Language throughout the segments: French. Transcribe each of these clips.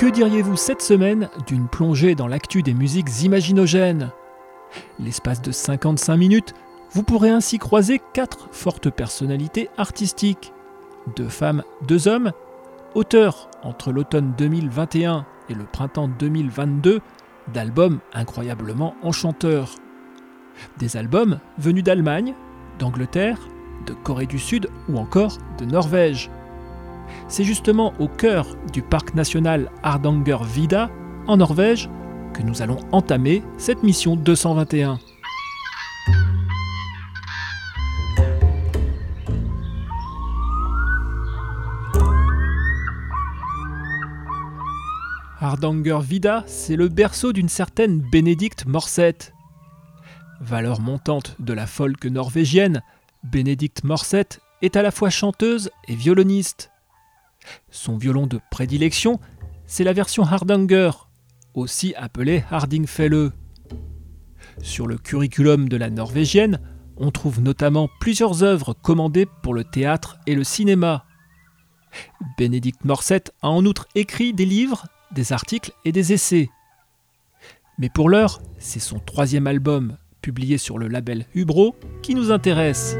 Que diriez-vous cette semaine d'une plongée dans l'actu des musiques imaginogènes? L'espace de 55 minutes, vous pourrez ainsi croiser quatre fortes personnalités artistiques. Deux femmes, deux hommes, auteurs entre l'automne 2021 et le printemps 2022 d'albums incroyablement enchanteurs. Des albums venus d'Allemagne, d'Angleterre, de Corée du Sud ou encore de Norvège. C'est justement au cœur du parc national Hardanger Vida, en Norvège, que nous allons entamer cette mission 221. Hardanger Vida, c'est le berceau d'une certaine Bénédicte Morset. Valeur montante de la folk norvégienne, Bénédicte Morset est à la fois chanteuse et violoniste. Son violon de prédilection, c'est la version Hardanger, aussi appelée Hardingfele. Sur le curriculum de la norvégienne, on trouve notamment plusieurs œuvres commandées pour le théâtre et le cinéma. Bénédicte Morset a en outre écrit des livres, des articles et des essais. Mais pour l'heure, c'est son troisième album, publié sur le label Hubro, qui nous intéresse.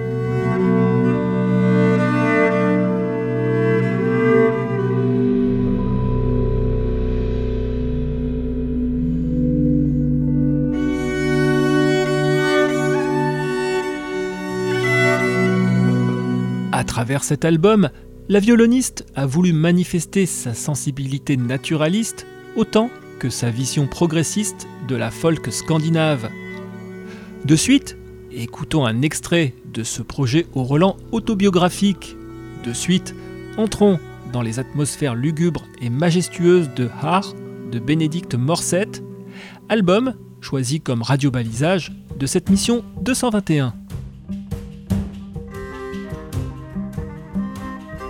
Travers cet album, la violoniste a voulu manifester sa sensibilité naturaliste autant que sa vision progressiste de la folk scandinave. De suite, écoutons un extrait de ce projet au Roland autobiographique. De suite, entrons dans les atmosphères lugubres et majestueuses de Har de Bénédicte Morset, album choisi comme radiobalisage de cette mission 221.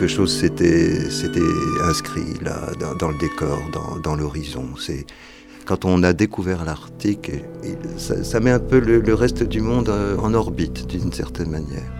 Quelque chose s'était inscrit là, dans, le décor, dans, l'horizon. C'est quand on a découvert l'Arctique, ça, met un peu le reste du monde euh, en orbite d'une certaine manière.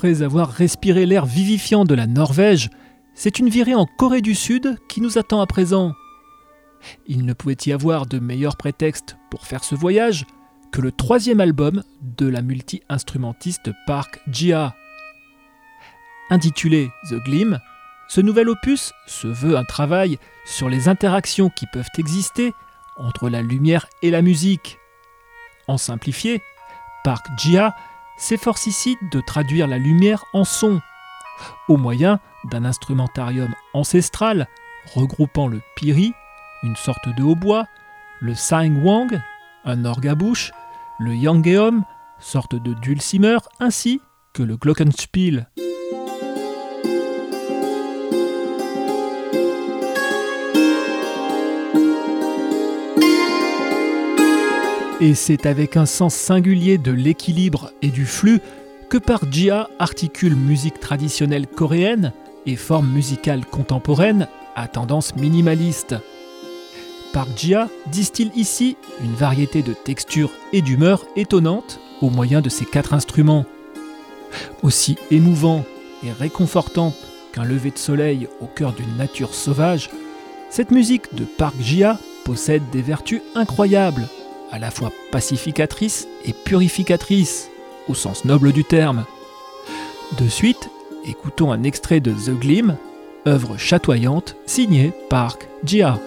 Après avoir respiré l'air vivifiant de la Norvège, c'est une virée en Corée du Sud qui nous attend à présent. Il ne pouvait y avoir de meilleur prétexte pour faire ce voyage que le troisième album de la multi-instrumentiste Park Jia. Intitulé The Gleam, ce nouvel opus se veut un travail sur les interactions qui peuvent exister entre la lumière et la musique. En simplifié, Park Jia s'efforce ici de traduire la lumière en son, au moyen d'un instrumentarium ancestral regroupant le piri, une sorte de hautbois, le wang, un orgue à bouche, le yangeom, sorte de dulcimer, ainsi que le glockenspiel. Et c'est avec un sens singulier de l'équilibre et du flux que Park Jia articule musique traditionnelle coréenne et forme musicale contemporaine à tendance minimaliste. Park Jia distille ici une variété de textures et d'humeurs étonnantes au moyen de ses quatre instruments. Aussi émouvant et réconfortant qu'un lever de soleil au cœur d'une nature sauvage, cette musique de Park Jia possède des vertus incroyables à la fois pacificatrice et purificatrice, au sens noble du terme. De suite, écoutons un extrait de The Gleam, œuvre chatoyante signée Park Jia.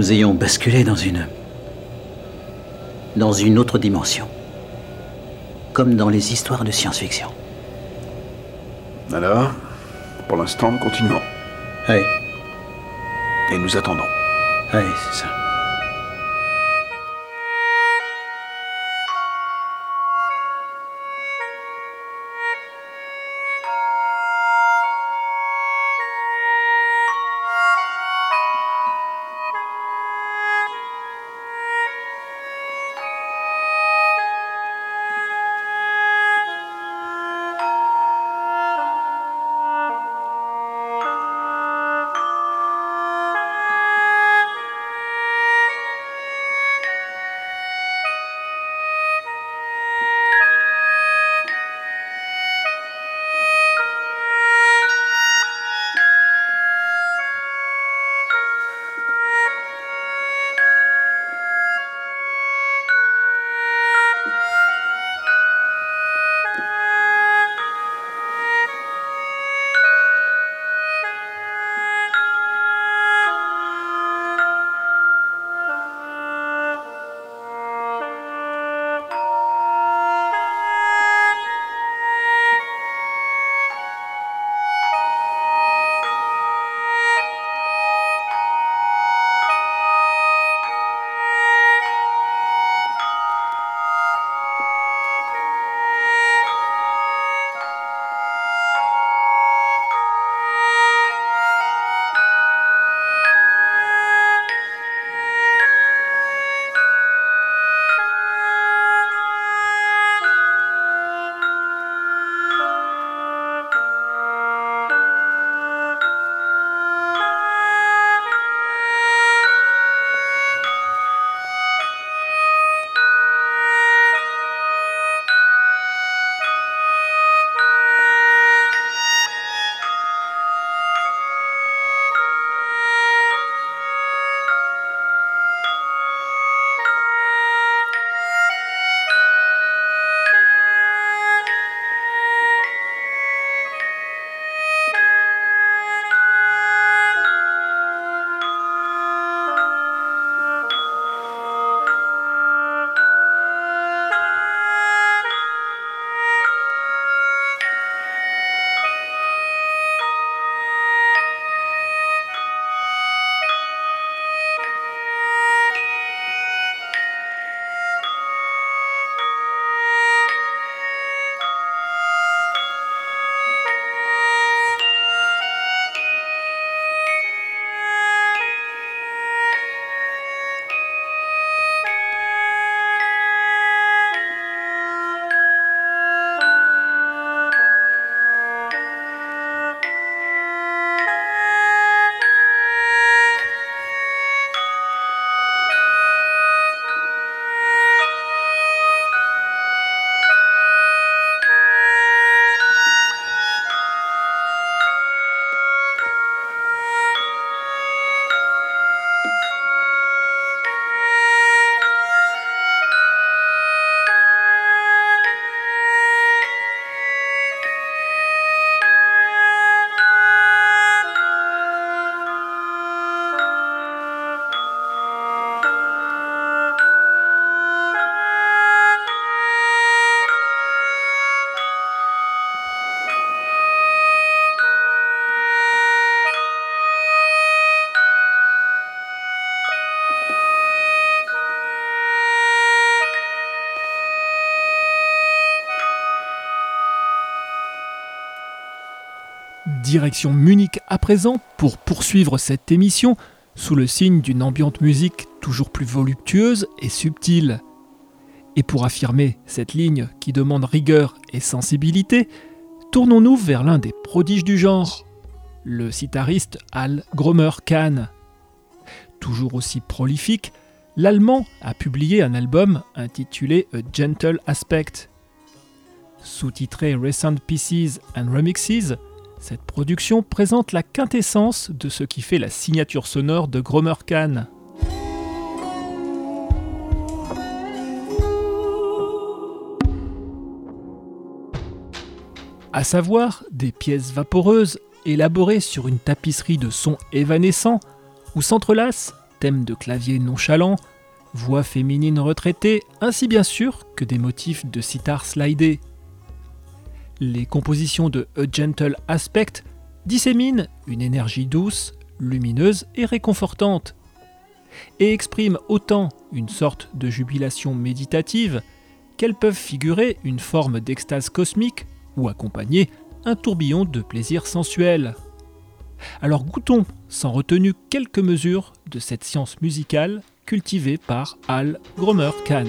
Nous ayons basculé dans une. dans une autre dimension. Comme dans les histoires de science-fiction. Alors, pour l'instant, nous continuons. Oui. Et nous attendons. Oui, c'est ça. Direction Munich à présent pour poursuivre cette émission sous le signe d'une ambiante musique toujours plus voluptueuse et subtile. Et pour affirmer cette ligne qui demande rigueur et sensibilité, tournons-nous vers l'un des prodiges du genre, le sitariste Al Gromer Kahn. Toujours aussi prolifique, l'Allemand a publié un album intitulé A Gentle Aspect. Sous-titré Recent Pieces and Remixes, cette production présente la quintessence de ce qui fait la signature sonore de Gromer Kahn. À savoir des pièces vaporeuses élaborées sur une tapisserie de sons évanescents où s'entrelacent thèmes de clavier nonchalants, voix féminines retraitées, ainsi bien sûr que des motifs de sitar slidés. Les compositions de A Gentle Aspect disséminent une énergie douce, lumineuse et réconfortante, et expriment autant une sorte de jubilation méditative qu'elles peuvent figurer une forme d'extase cosmique ou accompagner un tourbillon de plaisir sensuel. Alors goûtons sans retenue quelques mesures de cette science musicale cultivée par Al Gromer Kahn.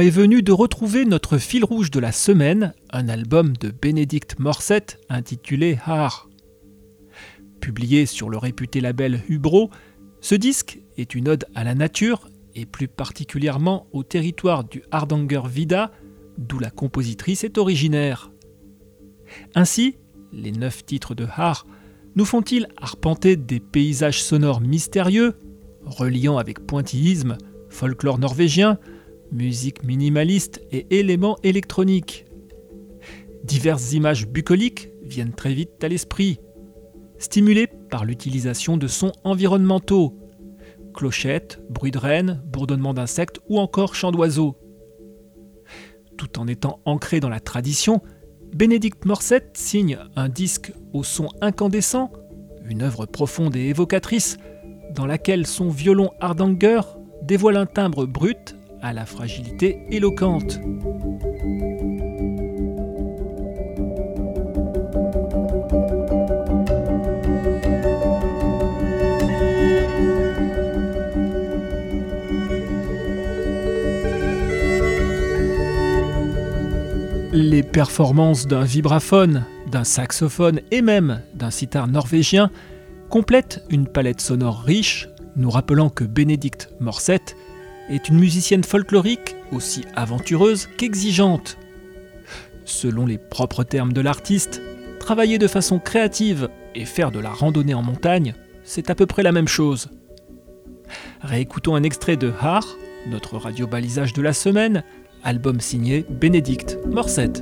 Est venu de retrouver notre fil rouge de la semaine, un album de Bénédicte Morset intitulé Har. Publié sur le réputé label Hubro, ce disque est une ode à la nature et plus particulièrement au territoire du Hardanger Vida, d'où la compositrice est originaire. Ainsi, les neuf titres de Har nous font-ils arpenter des paysages sonores mystérieux, reliant avec pointillisme folklore norvégien, musique minimaliste et éléments électroniques. Diverses images bucoliques viennent très vite à l'esprit, stimulées par l'utilisation de sons environnementaux, clochettes, bruit de rennes, bourdonnement d'insectes ou encore chants d'oiseaux. Tout en étant ancré dans la tradition, Bénédicte Morset signe un disque au son incandescent, une œuvre profonde et évocatrice, dans laquelle son violon Hardanger dévoile un timbre brut à la fragilité éloquente. Les performances d'un vibraphone, d'un saxophone et même d'un sitar norvégien complètent une palette sonore riche, nous rappelant que Bénédicte Morset est une musicienne folklorique aussi aventureuse qu'exigeante. Selon les propres termes de l'artiste, travailler de façon créative et faire de la randonnée en montagne, c'est à peu près la même chose. Réécoutons un extrait de Har, notre radio-balisage de la semaine, album signé Bénédicte Morset.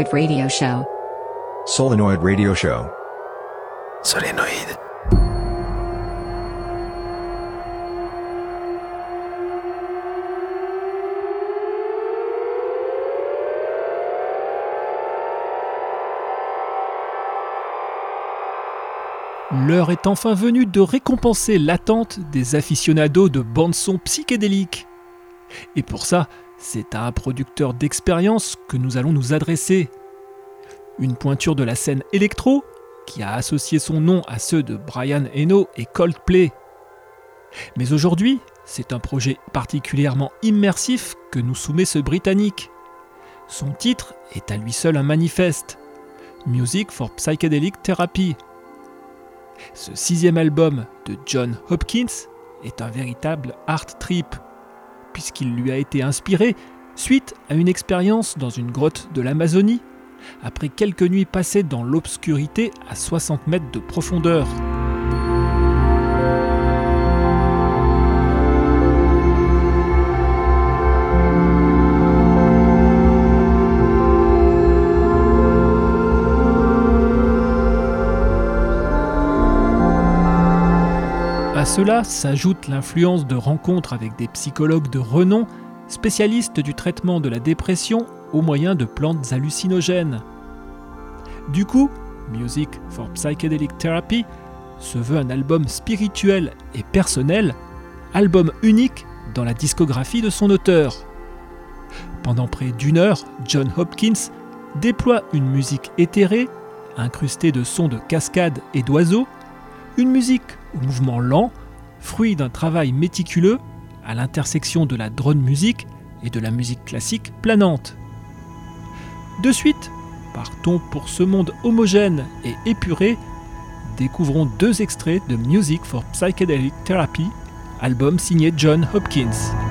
Solenoid Radio Show. Solenoid Radio Show. Solénoïde. L'heure est enfin venue de récompenser l'attente des aficionados de bandes-son psychédéliques. Et pour ça, c'est à un producteur d'expérience que nous allons nous adresser. Une pointure de la scène électro, qui a associé son nom à ceux de Brian Eno et Coldplay. Mais aujourd'hui, c'est un projet particulièrement immersif que nous soumet ce Britannique. Son titre est à lui seul un manifeste. Music for Psychedelic Therapy. Ce sixième album de John Hopkins est un véritable art trip, puisqu'il lui a été inspiré suite à une expérience dans une grotte de l'Amazonie, après quelques nuits passées dans l'obscurité à 60 mètres de profondeur. Cela s'ajoute l'influence de rencontres avec des psychologues de renom, spécialistes du traitement de la dépression au moyen de plantes hallucinogènes. Du coup, Music for Psychedelic Therapy se veut un album spirituel et personnel, album unique dans la discographie de son auteur. Pendant près d'une heure, John Hopkins déploie une musique éthérée, incrustée de sons de cascades et d'oiseaux, une musique au mouvement lent, fruit d'un travail méticuleux à l'intersection de la drone musique et de la musique classique planante. De suite, partons pour ce monde homogène et épuré, découvrons deux extraits de Music for Psychedelic Therapy, album signé John Hopkins.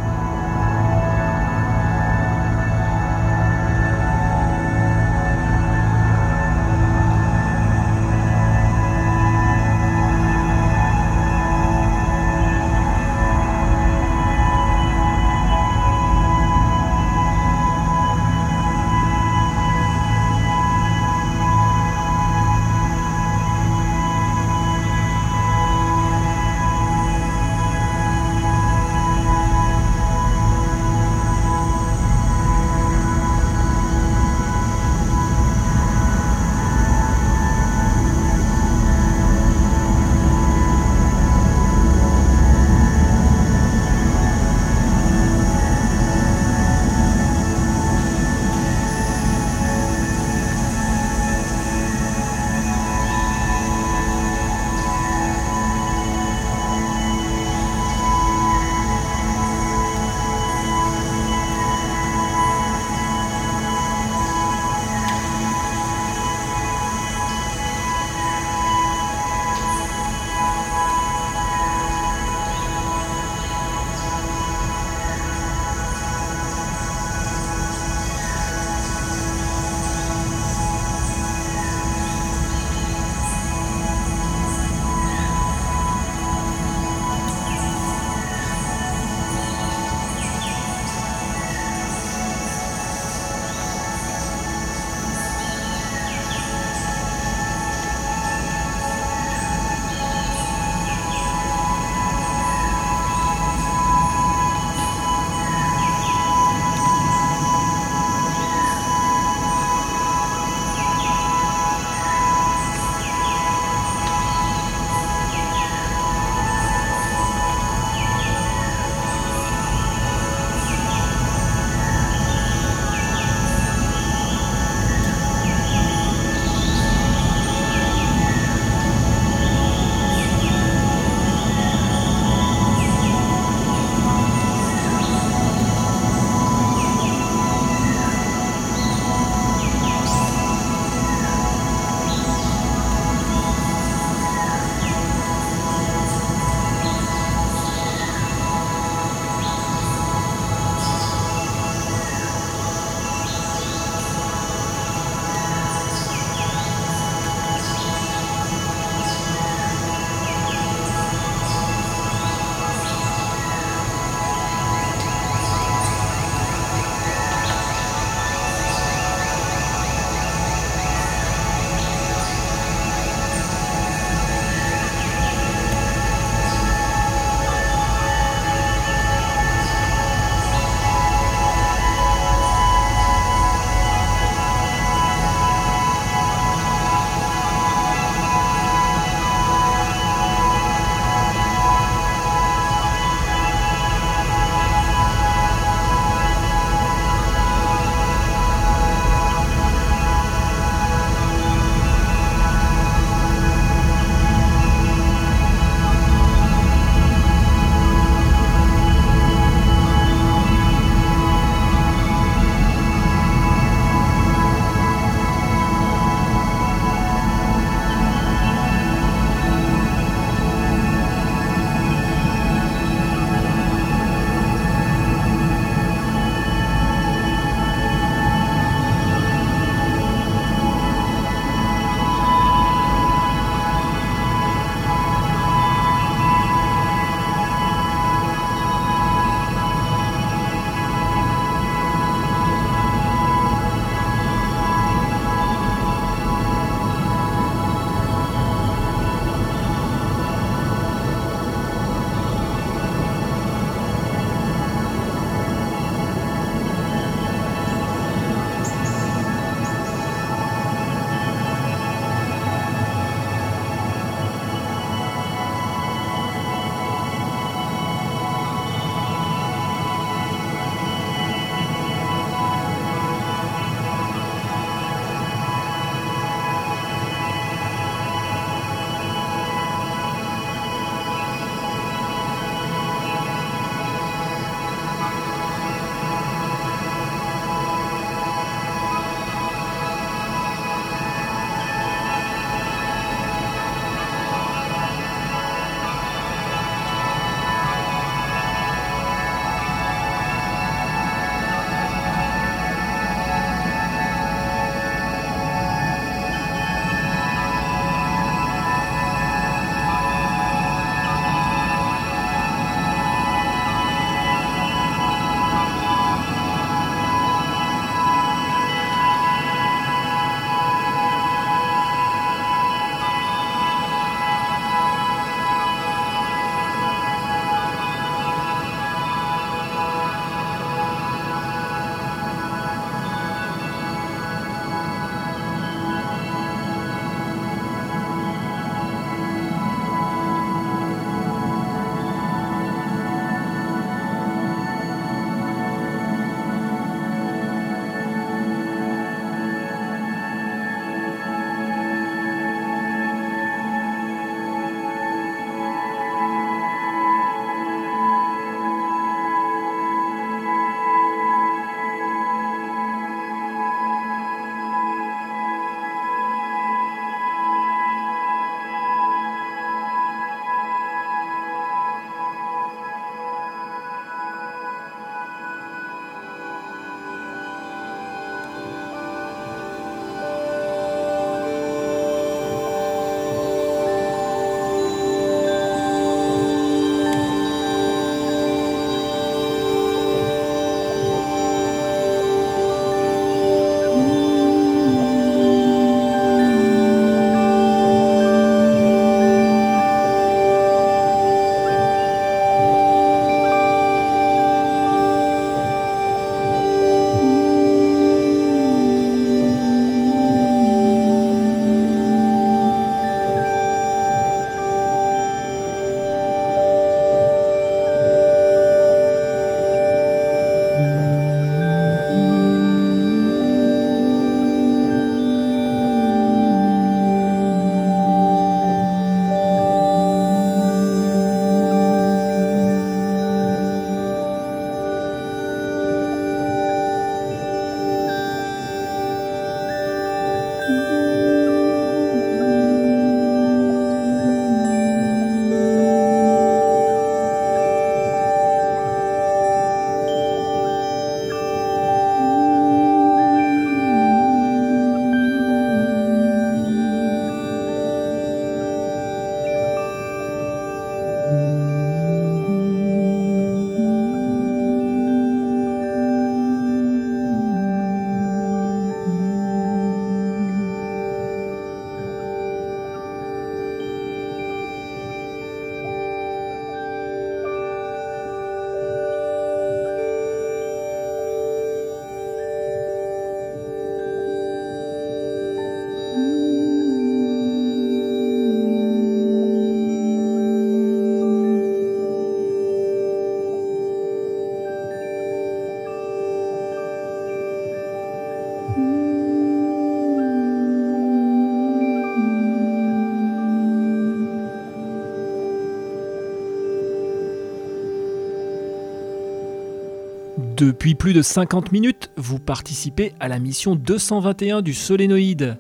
Depuis plus de 50 minutes, vous participez à la mission 221 du Solénoïde.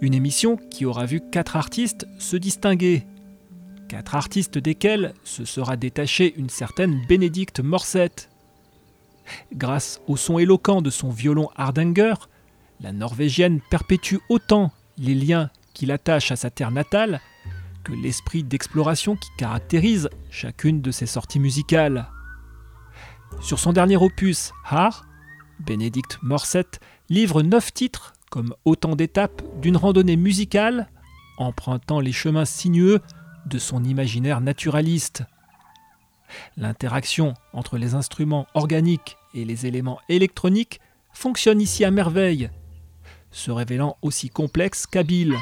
Une émission qui aura vu quatre artistes se distinguer. Quatre artistes desquels se sera détachée une certaine Bénédicte Morset. Grâce au son éloquent de son violon Hardanger, la Norvégienne perpétue autant les liens qui l'attachent à sa terre natale que l'esprit d'exploration qui caractérise chacune de ses sorties musicales. Sur son dernier opus, Har, Bénédicte Morset livre neuf titres comme autant d'étapes d'une randonnée musicale empruntant les chemins sinueux de son imaginaire naturaliste. L'interaction entre les instruments organiques et les éléments électroniques fonctionne ici à merveille, se révélant aussi complexe qu'habile.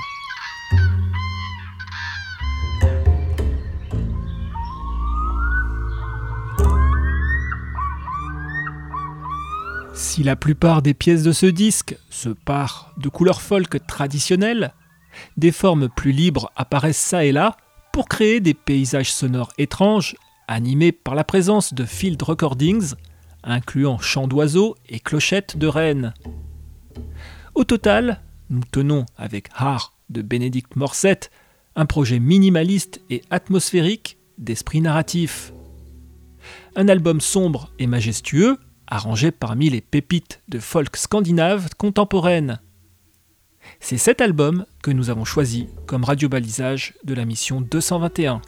Si la plupart des pièces de ce disque se parent de couleurs folk traditionnelles, des formes plus libres apparaissent ça et là pour créer des paysages sonores étranges animés par la présence de field recordings, incluant chants d'oiseaux et clochettes de rennes. Au total, nous tenons avec Har de Bénédicte Morset un projet minimaliste et atmosphérique d'esprit narratif. Un album sombre et majestueux, arrangé parmi les pépites de folk scandinave contemporaine. C'est cet album que nous avons choisi comme radiobalisage de la mission 221.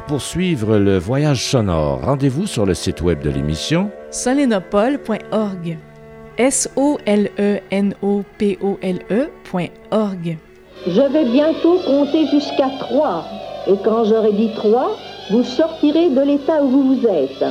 Pour poursuivre le voyage sonore, rendez-vous sur le site web de l'émission solenopole.org. S-O-L-E-N-O-P-O-L-E.org. Je vais bientôt compter jusqu'à trois. Et quand j'aurai dit trois, vous sortirez de l'état où vous vous êtes.